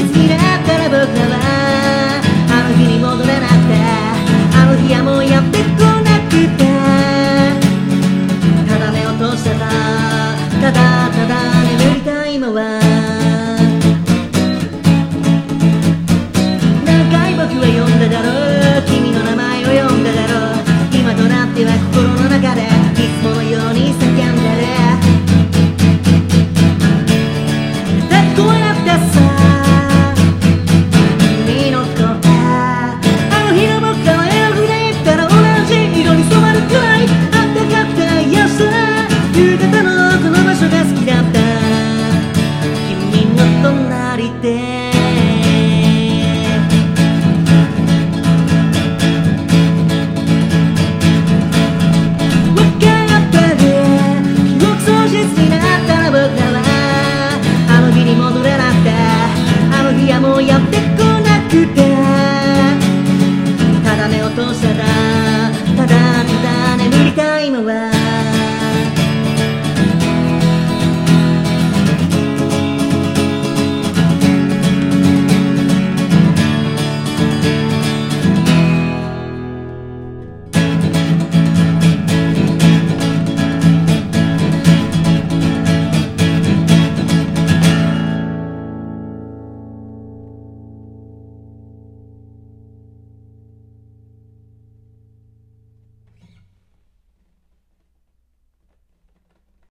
好きだったら僕らはあの日に戻れなくてあの日はもうやってこなくてただ目を閉してたただただ well.